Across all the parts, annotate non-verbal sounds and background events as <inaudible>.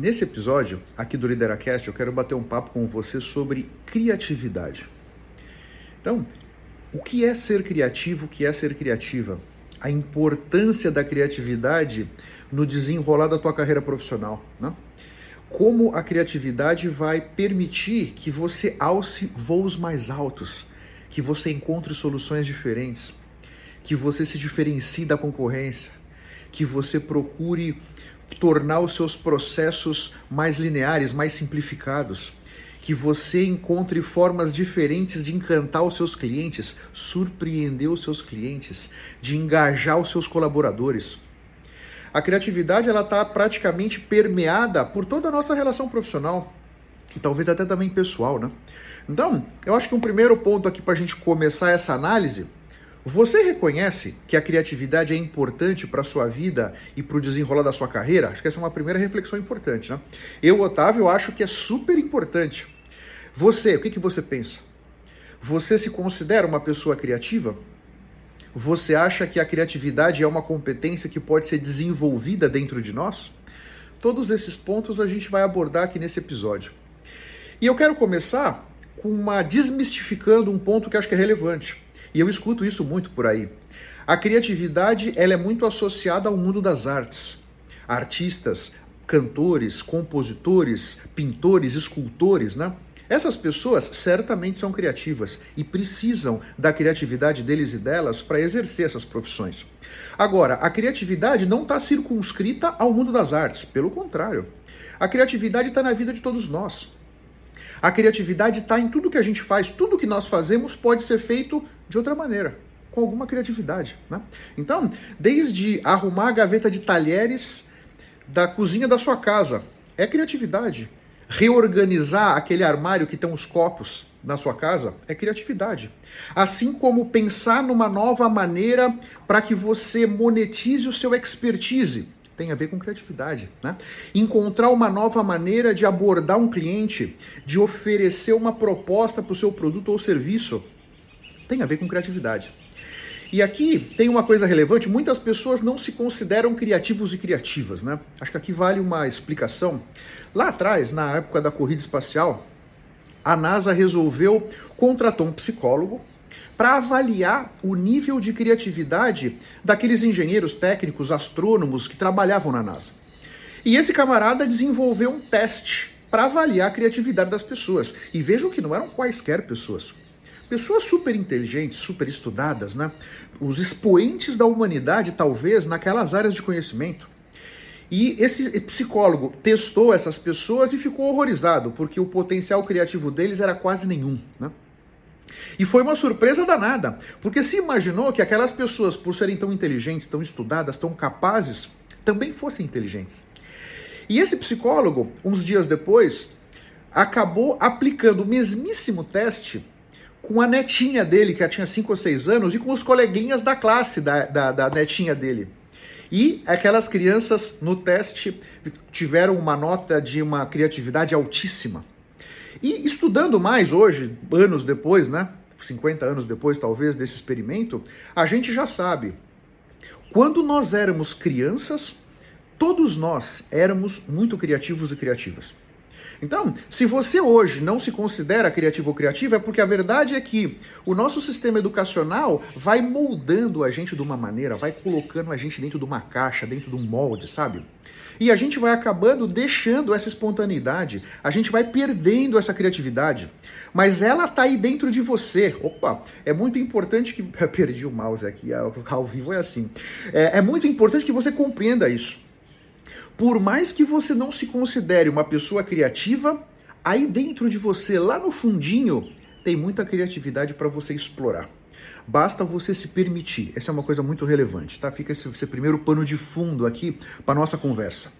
Nesse episódio aqui do Lideracast, eu quero bater um papo com você sobre criatividade. Então, o que é ser criativo? O que é ser criativa? A importância da criatividade no desenrolar da tua carreira profissional, né? Como a criatividade vai permitir que você alce voos mais altos, que você encontre soluções diferentes, que você se diferencie da concorrência, que você procure tornar os seus processos mais lineares, mais simplificados, que você encontre formas diferentes de encantar os seus clientes, surpreender os seus clientes, de engajar os seus colaboradores. A criatividade ela está praticamente permeada por toda a nossa relação profissional e talvez até também pessoal, né? Então, eu acho que um primeiro ponto aqui para a gente começar essa análise você reconhece que a criatividade é importante para a sua vida e para o desenrolar da sua carreira? Acho que essa é uma primeira reflexão importante, né? Eu, Otávio, acho que é super importante. Você, o que, que você pensa? Você se considera uma pessoa criativa? Você acha que a criatividade é uma competência que pode ser desenvolvida dentro de nós? Todos esses pontos a gente vai abordar aqui nesse episódio. E eu quero começar com uma desmistificando um ponto que acho que é relevante. E eu escuto isso muito por aí. A criatividade ela é muito associada ao mundo das artes. Artistas, cantores, compositores, pintores, escultores, né? Essas pessoas certamente são criativas e precisam da criatividade deles e delas para exercer essas profissões. Agora, a criatividade não está circunscrita ao mundo das artes, pelo contrário. A criatividade está na vida de todos nós. A criatividade está em tudo que a gente faz, tudo que nós fazemos pode ser feito de outra maneira, com alguma criatividade. Né? Então, desde arrumar a gaveta de talheres da cozinha da sua casa, é criatividade. Reorganizar aquele armário que tem os copos na sua casa é criatividade. Assim como pensar numa nova maneira para que você monetize o seu expertise tem a ver com criatividade. Né? Encontrar uma nova maneira de abordar um cliente, de oferecer uma proposta para o seu produto ou serviço, tem a ver com criatividade. E aqui tem uma coisa relevante: muitas pessoas não se consideram criativos e criativas, né? Acho que aqui vale uma explicação. Lá atrás, na época da corrida espacial, a NASA resolveu contratar um psicólogo para avaliar o nível de criatividade daqueles engenheiros técnicos, astrônomos que trabalhavam na NASA. E esse camarada desenvolveu um teste para avaliar a criatividade das pessoas. E vejam que não eram quaisquer pessoas. Pessoas super inteligentes, super estudadas, né? Os expoentes da humanidade, talvez, naquelas áreas de conhecimento. E esse psicólogo testou essas pessoas e ficou horrorizado, porque o potencial criativo deles era quase nenhum. Né? E foi uma surpresa danada, porque se imaginou que aquelas pessoas, por serem tão inteligentes, tão estudadas, tão capazes, também fossem inteligentes. E esse psicólogo, uns dias depois, acabou aplicando o mesmíssimo teste com a netinha dele, que tinha 5 ou 6 anos, e com os coleguinhas da classe da, da, da netinha dele. E aquelas crianças no teste tiveram uma nota de uma criatividade altíssima. E estudando mais hoje, anos depois, né? 50 anos depois, talvez, desse experimento, a gente já sabe. Quando nós éramos crianças, todos nós éramos muito criativos e criativas. Então, se você hoje não se considera criativo ou criativa, é porque a verdade é que o nosso sistema educacional vai moldando a gente de uma maneira, vai colocando a gente dentro de uma caixa, dentro de um molde, sabe? E a gente vai acabando deixando essa espontaneidade, a gente vai perdendo essa criatividade. Mas ela tá aí dentro de você. Opa, é muito importante que. <laughs> Perdi o mouse aqui, ao vivo é assim. É, é muito importante que você compreenda isso. Por mais que você não se considere uma pessoa criativa, aí dentro de você, lá no fundinho, tem muita criatividade para você explorar. Basta você se permitir. Essa é uma coisa muito relevante, tá? Fica esse, esse primeiro pano de fundo aqui para nossa conversa.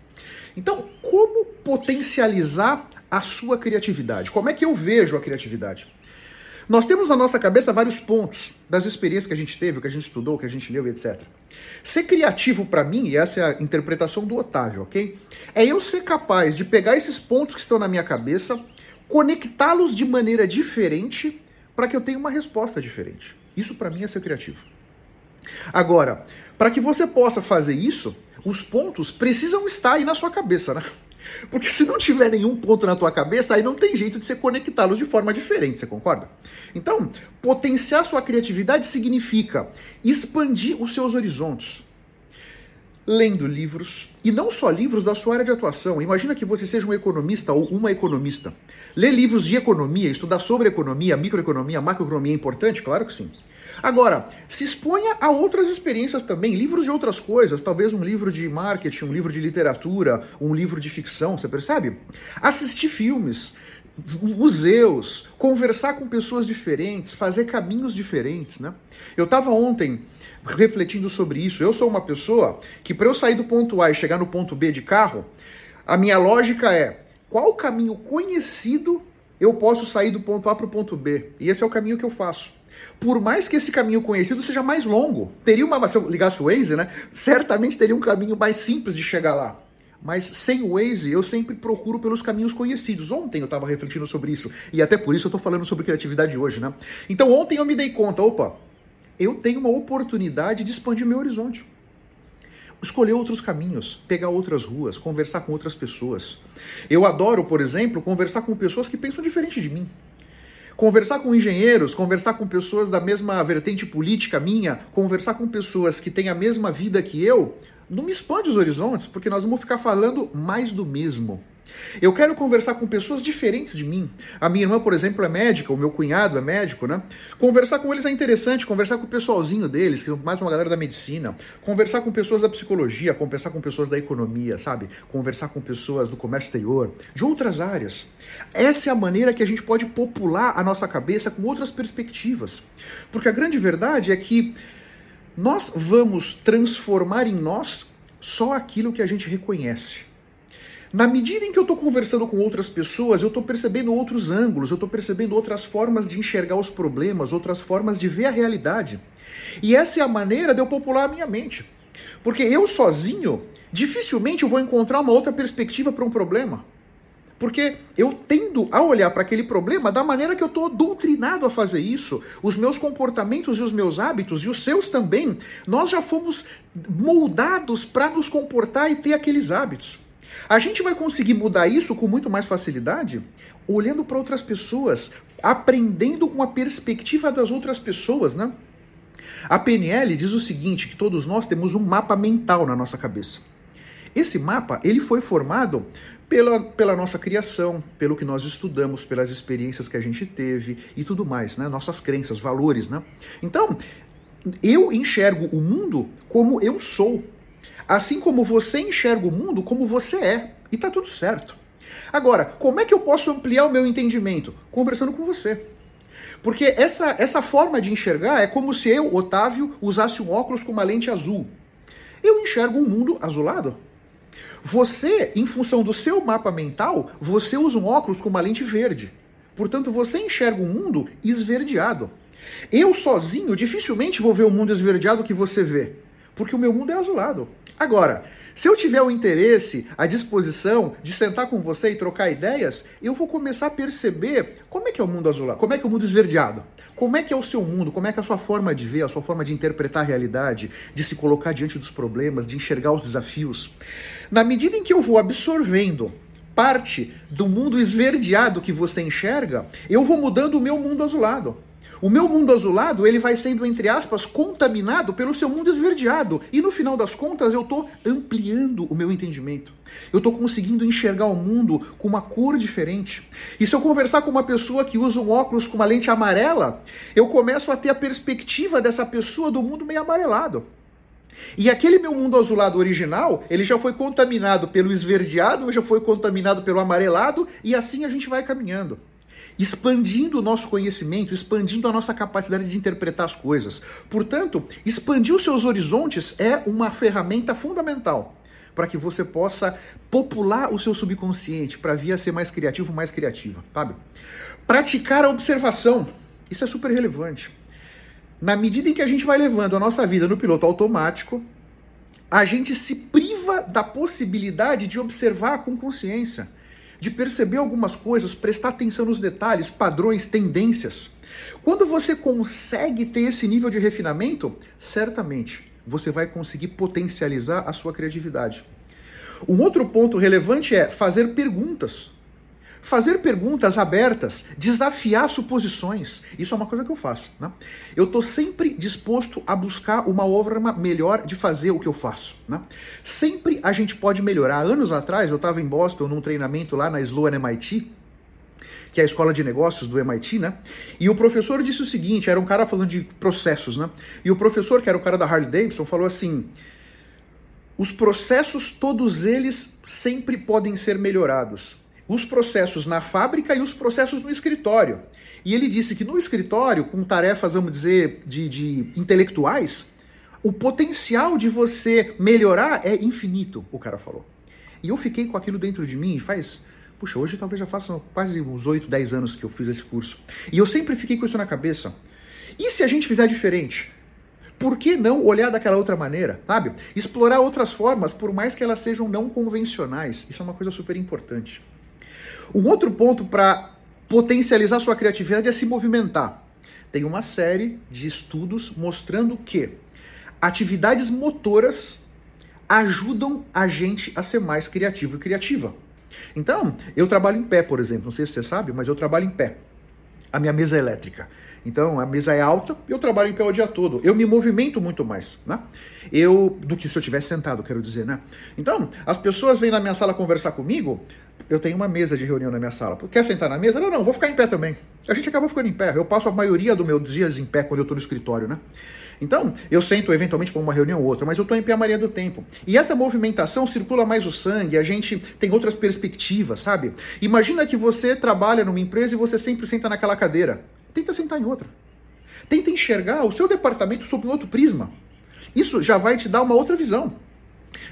Então, como potencializar a sua criatividade? Como é que eu vejo a criatividade? Nós temos na nossa cabeça vários pontos das experiências que a gente teve, que a gente estudou, que a gente leu, etc. Ser criativo para mim, e essa é a interpretação do Otávio, ok? É eu ser capaz de pegar esses pontos que estão na minha cabeça, conectá-los de maneira diferente para que eu tenha uma resposta diferente. Isso para mim é ser criativo. Agora, para que você possa fazer isso, os pontos precisam estar aí na sua cabeça, né? Porque se não tiver nenhum ponto na tua cabeça, aí não tem jeito de você conectá-los de forma diferente, você concorda? Então, potenciar sua criatividade significa expandir os seus horizontes. Lendo livros, e não só livros da sua área de atuação. Imagina que você seja um economista ou uma economista. Ler livros de economia, estudar sobre economia, microeconomia, macroeconomia é importante? Claro que sim. Agora, se exponha a outras experiências também, livros de outras coisas, talvez um livro de marketing, um livro de literatura, um livro de ficção, você percebe? Assistir filmes, museus, conversar com pessoas diferentes, fazer caminhos diferentes, né? Eu estava ontem refletindo sobre isso. Eu sou uma pessoa que para eu sair do ponto A e chegar no ponto B de carro, a minha lógica é qual caminho conhecido eu posso sair do ponto A para o ponto B. E esse é o caminho que eu faço. Por mais que esse caminho conhecido seja mais longo, teria uma. Se eu ligasse o Waze, né? Certamente teria um caminho mais simples de chegar lá. Mas sem o Waze, eu sempre procuro pelos caminhos conhecidos. Ontem eu estava refletindo sobre isso. E até por isso eu estou falando sobre criatividade hoje, né? Então ontem eu me dei conta, opa, eu tenho uma oportunidade de expandir meu horizonte. Escolher outros caminhos, pegar outras ruas, conversar com outras pessoas. Eu adoro, por exemplo, conversar com pessoas que pensam diferente de mim. Conversar com engenheiros, conversar com pessoas da mesma vertente política minha, conversar com pessoas que têm a mesma vida que eu, não me expande os horizontes, porque nós vamos ficar falando mais do mesmo. Eu quero conversar com pessoas diferentes de mim. A minha irmã, por exemplo, é médica, o meu cunhado é médico, né? Conversar com eles é interessante, conversar com o pessoalzinho deles, que é mais uma galera da medicina, conversar com pessoas da psicologia, conversar com pessoas da economia, sabe? Conversar com pessoas do comércio exterior, de outras áreas. Essa é a maneira que a gente pode popular a nossa cabeça com outras perspectivas. Porque a grande verdade é que nós vamos transformar em nós só aquilo que a gente reconhece. Na medida em que eu estou conversando com outras pessoas, eu estou percebendo outros ângulos, eu estou percebendo outras formas de enxergar os problemas, outras formas de ver a realidade. E essa é a maneira de eu popular a minha mente. Porque eu sozinho, dificilmente eu vou encontrar uma outra perspectiva para um problema. Porque eu tendo a olhar para aquele problema da maneira que eu estou doutrinado a fazer isso. Os meus comportamentos e os meus hábitos, e os seus também, nós já fomos moldados para nos comportar e ter aqueles hábitos. A gente vai conseguir mudar isso com muito mais facilidade olhando para outras pessoas, aprendendo com a perspectiva das outras pessoas, né? A PNL diz o seguinte, que todos nós temos um mapa mental na nossa cabeça. Esse mapa, ele foi formado pela, pela nossa criação, pelo que nós estudamos, pelas experiências que a gente teve e tudo mais, né? Nossas crenças, valores, né? Então, eu enxergo o mundo como eu sou. Assim como você enxerga o mundo como você é. E tá tudo certo. Agora, como é que eu posso ampliar o meu entendimento? Conversando com você. Porque essa, essa forma de enxergar é como se eu, Otávio, usasse um óculos com uma lente azul. Eu enxergo um mundo azulado. Você, em função do seu mapa mental, você usa um óculos com uma lente verde. Portanto, você enxerga um mundo esverdeado. Eu sozinho dificilmente vou ver o mundo esverdeado que você vê, porque o meu mundo é azulado. Agora, se eu tiver o interesse, a disposição de sentar com você e trocar ideias, eu vou começar a perceber como é que é o mundo azulado, como é que é o mundo esverdeado, como é que é o seu mundo, como é que é a sua forma de ver, a sua forma de interpretar a realidade, de se colocar diante dos problemas, de enxergar os desafios. Na medida em que eu vou absorvendo parte do mundo esverdeado que você enxerga, eu vou mudando o meu mundo azulado. O meu mundo azulado, ele vai sendo, entre aspas, contaminado pelo seu mundo esverdeado. E no final das contas, eu estou ampliando o meu entendimento. Eu estou conseguindo enxergar o mundo com uma cor diferente. E se eu conversar com uma pessoa que usa um óculos com uma lente amarela, eu começo a ter a perspectiva dessa pessoa do mundo meio amarelado. E aquele meu mundo azulado original, ele já foi contaminado pelo esverdeado, já foi contaminado pelo amarelado, e assim a gente vai caminhando expandindo o nosso conhecimento, expandindo a nossa capacidade de interpretar as coisas. Portanto, expandir os seus horizontes é uma ferramenta fundamental para que você possa popular o seu subconsciente, para vir a ser mais criativo, mais criativa, sabe? Praticar a observação, isso é super relevante. Na medida em que a gente vai levando a nossa vida no piloto automático, a gente se priva da possibilidade de observar com consciência de perceber algumas coisas, prestar atenção nos detalhes, padrões, tendências. Quando você consegue ter esse nível de refinamento, certamente você vai conseguir potencializar a sua criatividade. Um outro ponto relevante é fazer perguntas. Fazer perguntas abertas, desafiar suposições. Isso é uma coisa que eu faço. Né? Eu estou sempre disposto a buscar uma forma melhor de fazer o que eu faço. Né? Sempre a gente pode melhorar. Anos atrás, eu estava em Boston num treinamento lá na Sloan MIT, que é a escola de negócios do MIT, né? E o professor disse o seguinte: era um cara falando de processos, né? E o professor, que era o cara da Harley Davidson, falou assim: os processos, todos eles, sempre podem ser melhorados os processos na fábrica e os processos no escritório. E ele disse que no escritório, com tarefas, vamos dizer, de, de intelectuais, o potencial de você melhorar é infinito, o cara falou. E eu fiquei com aquilo dentro de mim faz. Puxa, hoje talvez já façam quase uns 8, 10 anos que eu fiz esse curso. E eu sempre fiquei com isso na cabeça. E se a gente fizer diferente? Por que não olhar daquela outra maneira, sabe? Explorar outras formas, por mais que elas sejam não convencionais. Isso é uma coisa super importante. Um outro ponto para potencializar sua criatividade é se movimentar. Tem uma série de estudos mostrando que atividades motoras ajudam a gente a ser mais criativo e criativa. Então, eu trabalho em pé, por exemplo, não sei se você sabe, mas eu trabalho em pé. A minha mesa é elétrica. Então a mesa é alta, eu trabalho em pé o dia todo. Eu me movimento muito mais, né? Eu do que se eu tivesse sentado, quero dizer, né? Então, as pessoas vêm na minha sala conversar comigo, eu tenho uma mesa de reunião na minha sala. Quer sentar na mesa? Não, não, vou ficar em pé também. A gente acaba ficando em pé. Eu passo a maioria dos meus dias em pé quando eu estou no escritório, né? Então, eu sento eventualmente para uma reunião ou outra, mas eu estou em pé a maioria do tempo. E essa movimentação circula mais o sangue, a gente tem outras perspectivas, sabe? Imagina que você trabalha numa empresa e você sempre senta naquela cadeira. Tenta sentar em outra. Tenta enxergar o seu departamento sob um outro prisma. Isso já vai te dar uma outra visão.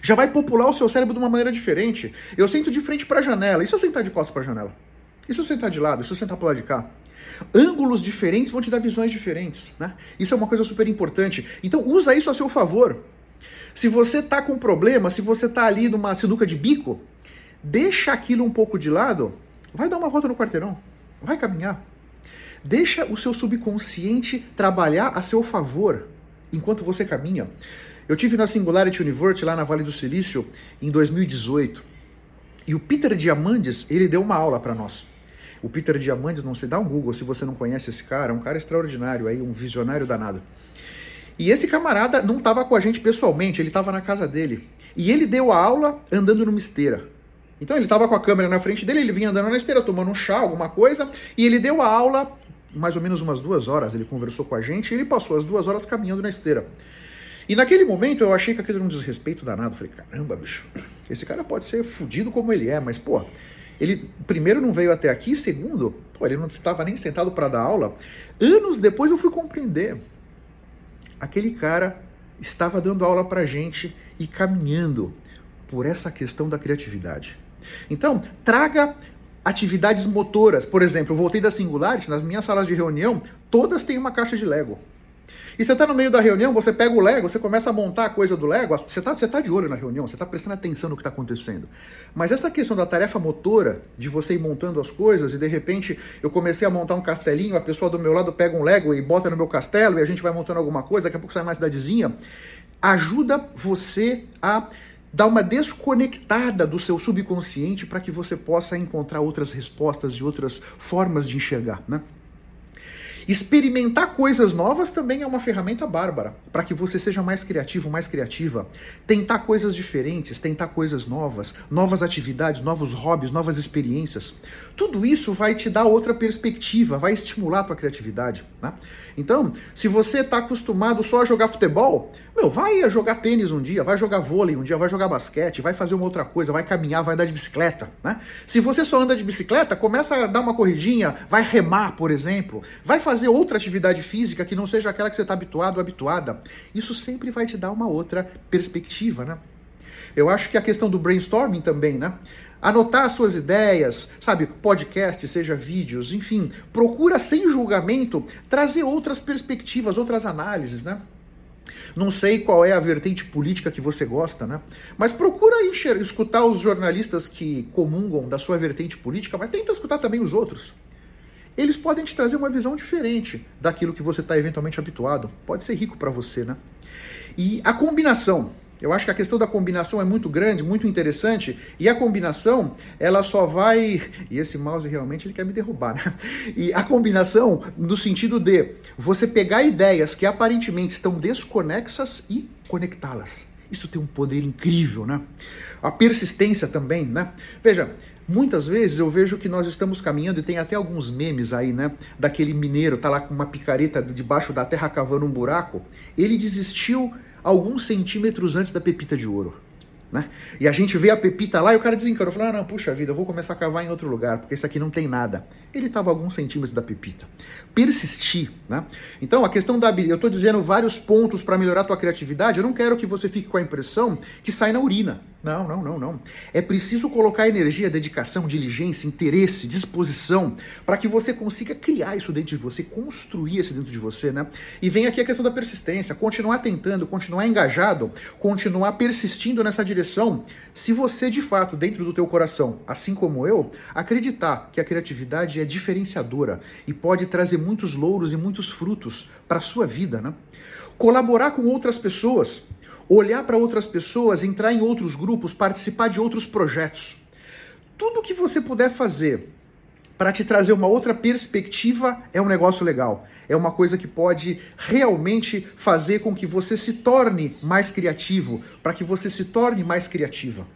Já vai popular o seu cérebro de uma maneira diferente. Eu sento de frente para a janela. E se eu sentar de costas para a janela? E se eu sentar de lado? E se eu sentar para o lado de cá? Ângulos diferentes vão te dar visões diferentes. Né? Isso é uma coisa super importante. Então usa isso a seu favor. Se você tá com problema, se você tá ali numa sinuca de bico, deixa aquilo um pouco de lado, vai dar uma volta no quarteirão, vai caminhar. Deixa o seu subconsciente trabalhar a seu favor enquanto você caminha. Eu tive na Singularity University lá na Vale do Silício em 2018 e o Peter Diamandis ele deu uma aula para nós. O Peter Diamandis, não se dá um Google se você não conhece esse cara, é um cara extraordinário aí, um visionário danado. E esse camarada não estava com a gente pessoalmente, ele estava na casa dele. E ele deu a aula andando numa esteira. Então ele estava com a câmera na frente dele, ele vinha andando na esteira, tomando um chá, alguma coisa, e ele deu a aula mais ou menos umas duas horas, ele conversou com a gente e ele passou as duas horas caminhando na esteira. E naquele momento eu achei que aquilo era um desrespeito danado. Falei, caramba, bicho, esse cara pode ser fudido como ele é, mas, pô, ele primeiro não veio até aqui, segundo, pô, ele não estava nem sentado para dar aula. Anos depois eu fui compreender. Aquele cara estava dando aula pra gente e caminhando por essa questão da criatividade. Então, traga atividades motoras. Por exemplo, voltei da Singularity, nas minhas salas de reunião, todas têm uma caixa de Lego. E você está no meio da reunião, você pega o Lego, você começa a montar a coisa do Lego, você está você tá de olho na reunião, você está prestando atenção no que está acontecendo. Mas essa questão da tarefa motora, de você ir montando as coisas, e de repente eu comecei a montar um castelinho, a pessoa do meu lado pega um Lego e bota no meu castelo, e a gente vai montando alguma coisa, daqui a pouco sai uma cidadezinha, ajuda você a dar uma desconectada do seu subconsciente para que você possa encontrar outras respostas e outras formas de enxergar, né? Experimentar coisas novas também é uma ferramenta bárbara para que você seja mais criativo, mais criativa. Tentar coisas diferentes, tentar coisas novas, novas atividades, novos hobbies, novas experiências. Tudo isso vai te dar outra perspectiva, vai estimular a tua criatividade. Né? Então, se você está acostumado só a jogar futebol, meu, vai jogar tênis um dia, vai jogar vôlei um dia, vai jogar basquete, vai fazer uma outra coisa, vai caminhar, vai andar de bicicleta. Né? Se você só anda de bicicleta, começa a dar uma corridinha, vai remar, por exemplo, vai fazer fazer outra atividade física que não seja aquela que você está habituado ou habituada. Isso sempre vai te dar uma outra perspectiva, né? Eu acho que a questão do brainstorming também, né? Anotar suas ideias, sabe, podcast, seja vídeos, enfim, procura sem julgamento trazer outras perspectivas, outras análises, né? Não sei qual é a vertente política que você gosta, né? Mas procura escutar os jornalistas que comungam da sua vertente política, mas tenta escutar também os outros eles podem te trazer uma visão diferente daquilo que você está eventualmente habituado. Pode ser rico para você, né? E a combinação Eu acho que a questão da combinação é muito grande, muito interessante, e a combinação, ela só vai. <laughs> E esse mouse realmente ele quer me derrubar, né? E a combinação, no sentido de você pegar ideias que aparentemente estão desconexas e conectá-las. Isso tem um poder incrível, né? A persistência também, né? Veja, Muitas vezes eu vejo que nós estamos caminhando e tem até alguns memes aí, né? Daquele mineiro, tá lá com uma picareta debaixo da terra cavando um buraco. Ele desistiu alguns centímetros antes da pepita de ouro. Né? E a gente vê a pepita lá e o cara desencanou. Falou: ah, não, puxa vida, eu vou começar a cavar em outro lugar, porque isso aqui não tem nada. Ele estava alguns centímetros da pepita. Persistir. Né? Então, a questão da habilidade. Eu estou dizendo vários pontos para melhorar a tua criatividade. Eu não quero que você fique com a impressão que sai na urina. Não, não, não, não. É preciso colocar energia, dedicação, diligência, interesse, disposição, para que você consiga criar isso dentro de você, construir isso dentro de você, né? E vem aqui a questão da persistência, continuar tentando, continuar engajado, continuar persistindo nessa direção, se você de fato, dentro do teu coração, assim como eu, acreditar que a criatividade é diferenciadora e pode trazer muitos louros e muitos frutos para a sua vida, né? Colaborar com outras pessoas, olhar para outras pessoas, entrar em outros grupos, participar de outros projetos. Tudo que você puder fazer para te trazer uma outra perspectiva é um negócio legal. É uma coisa que pode realmente fazer com que você se torne mais criativo, para que você se torne mais criativa.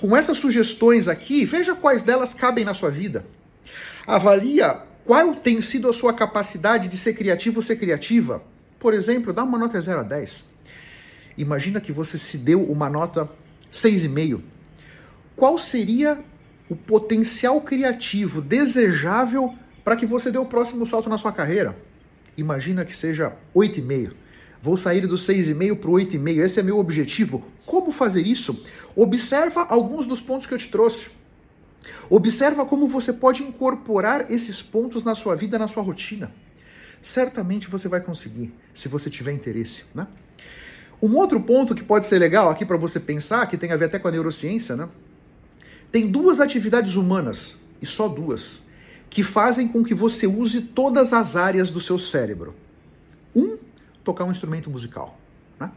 Com essas sugestões aqui, veja quais delas cabem na sua vida. Avalia qual tem sido a sua capacidade de ser criativo ou ser criativa. Por exemplo, dá uma nota 0 a 10. Imagina que você se deu uma nota 6,5. Qual seria o potencial criativo desejável para que você dê o próximo salto na sua carreira? Imagina que seja 8,5. Vou sair do 6,5 para o 8,5. Esse é meu objetivo. Como fazer isso? Observa alguns dos pontos que eu te trouxe. Observa como você pode incorporar esses pontos na sua vida, na sua rotina. Certamente você vai conseguir, se você tiver interesse, né? Um outro ponto que pode ser legal aqui para você pensar, que tem a ver até com a neurociência, né? Tem duas atividades humanas, e só duas, que fazem com que você use todas as áreas do seu cérebro. Um, tocar um instrumento musical. Né?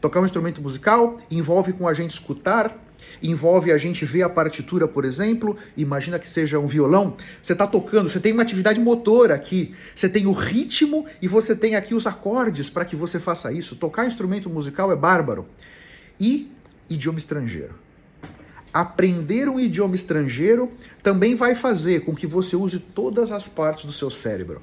Tocar um instrumento musical envolve com a gente escutar, envolve a gente ver a partitura, por exemplo, imagina que seja um violão, você está tocando, você tem uma atividade motora aqui, você tem o ritmo e você tem aqui os acordes para que você faça isso. Tocar instrumento musical é bárbaro. E idioma estrangeiro. Aprender um idioma estrangeiro também vai fazer com que você use todas as partes do seu cérebro.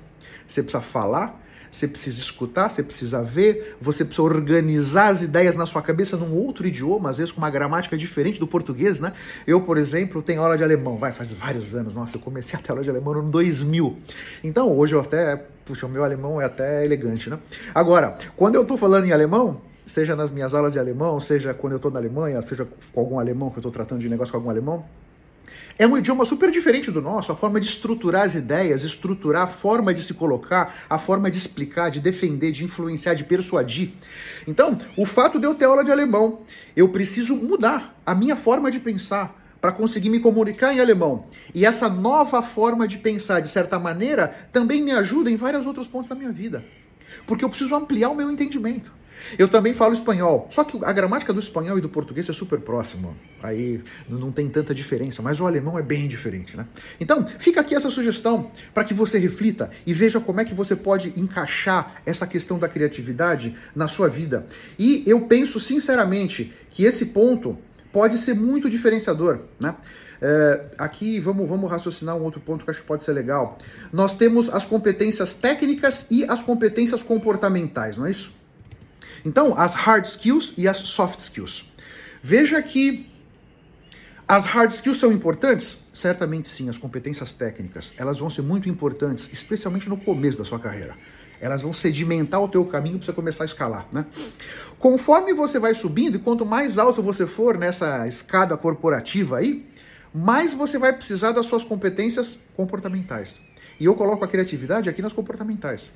Você precisa falar, você precisa escutar, você precisa ver, você precisa organizar as ideias na sua cabeça num outro idioma, às vezes com uma gramática diferente do português, né? Eu, por exemplo, tenho aula de alemão, vai, faz vários anos, nossa, eu comecei a ter aula de alemão no 2000. Então, hoje eu até, puxa, o meu alemão é até elegante, né? Agora, quando eu tô falando em alemão, seja nas minhas aulas de alemão, seja quando eu estou na Alemanha, seja com algum alemão que eu estou tratando de negócio com algum alemão, é um idioma super diferente do nosso, a forma de estruturar as ideias, estruturar a forma de se colocar, a forma de explicar, de defender, de influenciar, de persuadir. Então, o fato de eu ter aula de alemão, eu preciso mudar a minha forma de pensar para conseguir me comunicar em alemão. E essa nova forma de pensar, de certa maneira, também me ajuda em vários outros pontos da minha vida. Porque eu preciso ampliar o meu entendimento. Eu também falo espanhol, só que a gramática do espanhol e do português é super próxima. Aí não tem tanta diferença, mas o alemão é bem diferente, né? Então, fica aqui essa sugestão para que você reflita e veja como é que você pode encaixar essa questão da criatividade na sua vida. E eu penso sinceramente que esse ponto pode ser muito diferenciador, né? É, aqui vamos, vamos raciocinar um outro ponto que acho que pode ser legal. Nós temos as competências técnicas e as competências comportamentais, não é isso? Então, as hard skills e as soft skills. Veja que as hard skills são importantes? Certamente sim, as competências técnicas. Elas vão ser muito importantes, especialmente no começo da sua carreira. Elas vão sedimentar o teu caminho para você começar a escalar, né? Conforme você vai subindo e quanto mais alto você for nessa escada corporativa aí, mais você vai precisar das suas competências comportamentais. E eu coloco a criatividade aqui nas comportamentais.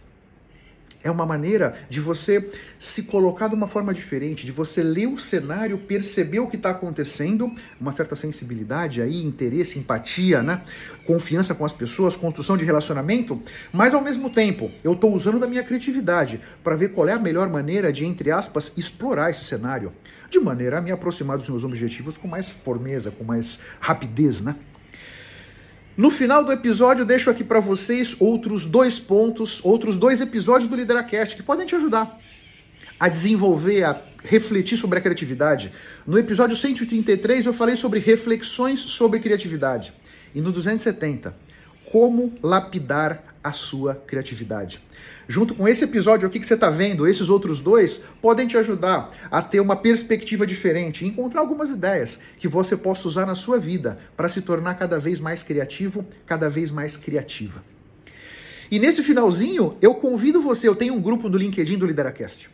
É uma maneira de você se colocar de uma forma diferente, de você ler o cenário, perceber o que está acontecendo, uma certa sensibilidade aí, interesse, empatia, né? Confiança com as pessoas, construção de relacionamento, mas ao mesmo tempo eu estou usando da minha criatividade para ver qual é a melhor maneira de, entre aspas, explorar esse cenário, de maneira a me aproximar dos meus objetivos com mais formeza, com mais rapidez, né? No final do episódio, deixo aqui para vocês outros dois pontos, outros dois episódios do Lideracast que podem te ajudar a desenvolver, a refletir sobre a criatividade. No episódio 133, eu falei sobre reflexões sobre criatividade. E no 270, como lapidar a sua criatividade. Junto com esse episódio aqui que você está vendo, esses outros dois podem te ajudar a ter uma perspectiva diferente, encontrar algumas ideias que você possa usar na sua vida para se tornar cada vez mais criativo, cada vez mais criativa. E nesse finalzinho, eu convido você, eu tenho um grupo no LinkedIn do Lideracast.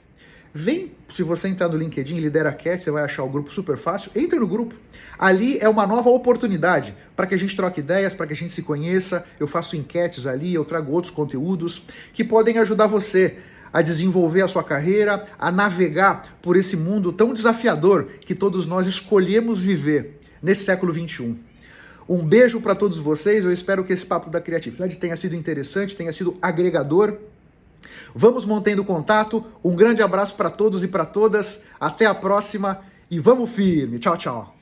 Vem, se você entrar no LinkedIn, LideraCast, você vai achar o grupo super fácil. Entre no grupo. Ali é uma nova oportunidade para que a gente troque ideias, para que a gente se conheça. Eu faço enquetes ali, eu trago outros conteúdos que podem ajudar você a desenvolver a sua carreira, a navegar por esse mundo tão desafiador que todos nós escolhemos viver nesse século 21. Um beijo para todos vocês. Eu espero que esse papo da criatividade tenha sido interessante, tenha sido agregador Vamos mantendo contato. Um grande abraço para todos e para todas. Até a próxima e vamos firme. Tchau, tchau.